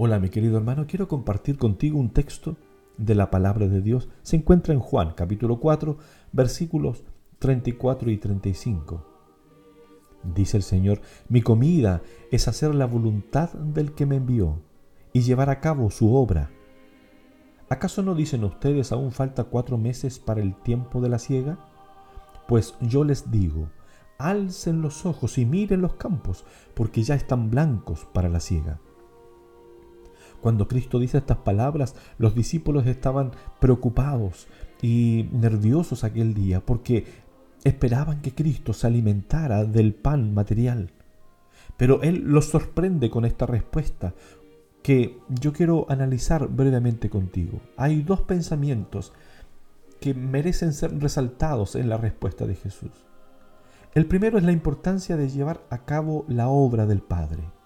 Hola mi querido hermano, quiero compartir contigo un texto de la palabra de Dios. Se encuentra en Juan capítulo 4 versículos 34 y 35. Dice el Señor, mi comida es hacer la voluntad del que me envió y llevar a cabo su obra. ¿Acaso no dicen ustedes aún falta cuatro meses para el tiempo de la siega? Pues yo les digo, alcen los ojos y miren los campos, porque ya están blancos para la siega. Cuando Cristo dice estas palabras, los discípulos estaban preocupados y nerviosos aquel día porque esperaban que Cristo se alimentara del pan material. Pero Él los sorprende con esta respuesta que yo quiero analizar brevemente contigo. Hay dos pensamientos que merecen ser resaltados en la respuesta de Jesús. El primero es la importancia de llevar a cabo la obra del Padre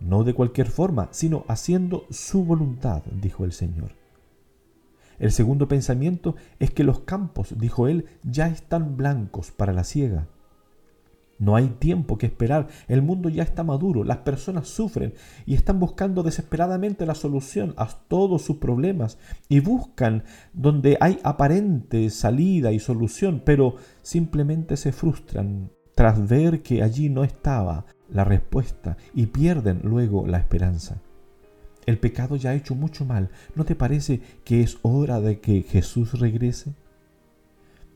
no de cualquier forma, sino haciendo su voluntad, dijo el Señor. El segundo pensamiento es que los campos, dijo él, ya están blancos para la siega. No hay tiempo que esperar, el mundo ya está maduro, las personas sufren y están buscando desesperadamente la solución a todos sus problemas y buscan donde hay aparente salida y solución, pero simplemente se frustran tras ver que allí no estaba la respuesta y pierden luego la esperanza. El pecado ya ha hecho mucho mal. ¿No te parece que es hora de que Jesús regrese?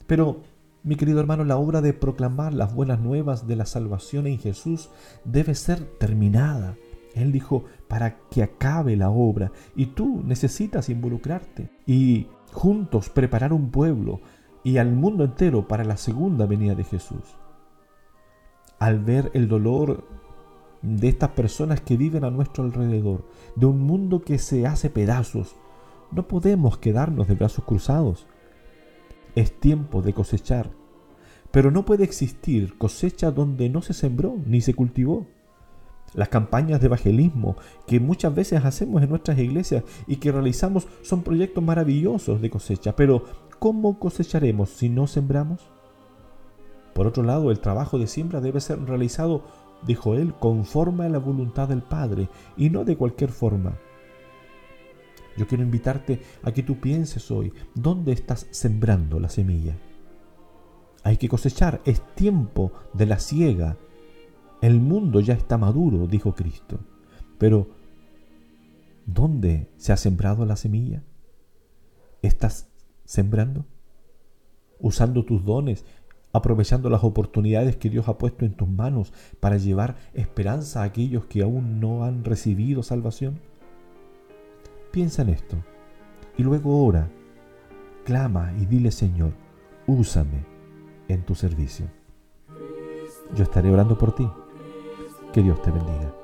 Pero, mi querido hermano, la obra de proclamar las buenas nuevas de la salvación en Jesús debe ser terminada. Él dijo, para que acabe la obra. Y tú necesitas involucrarte y juntos preparar un pueblo y al mundo entero para la segunda venida de Jesús al ver el dolor de estas personas que viven a nuestro alrededor, de un mundo que se hace pedazos, no podemos quedarnos de brazos cruzados. Es tiempo de cosechar, pero no puede existir cosecha donde no se sembró ni se cultivó. Las campañas de evangelismo que muchas veces hacemos en nuestras iglesias y que realizamos son proyectos maravillosos de cosecha, pero ¿cómo cosecharemos si no sembramos? Por otro lado, el trabajo de siembra debe ser realizado, dijo él, conforme a la voluntad del Padre y no de cualquier forma. Yo quiero invitarte a que tú pienses hoy, ¿dónde estás sembrando la semilla? Hay que cosechar, es tiempo de la siega. El mundo ya está maduro, dijo Cristo. Pero, ¿dónde se ha sembrado la semilla? ¿Estás sembrando? Usando tus dones aprovechando las oportunidades que Dios ha puesto en tus manos para llevar esperanza a aquellos que aún no han recibido salvación? Piensa en esto y luego ora, clama y dile Señor, úsame en tu servicio. Yo estaré orando por ti. Que Dios te bendiga.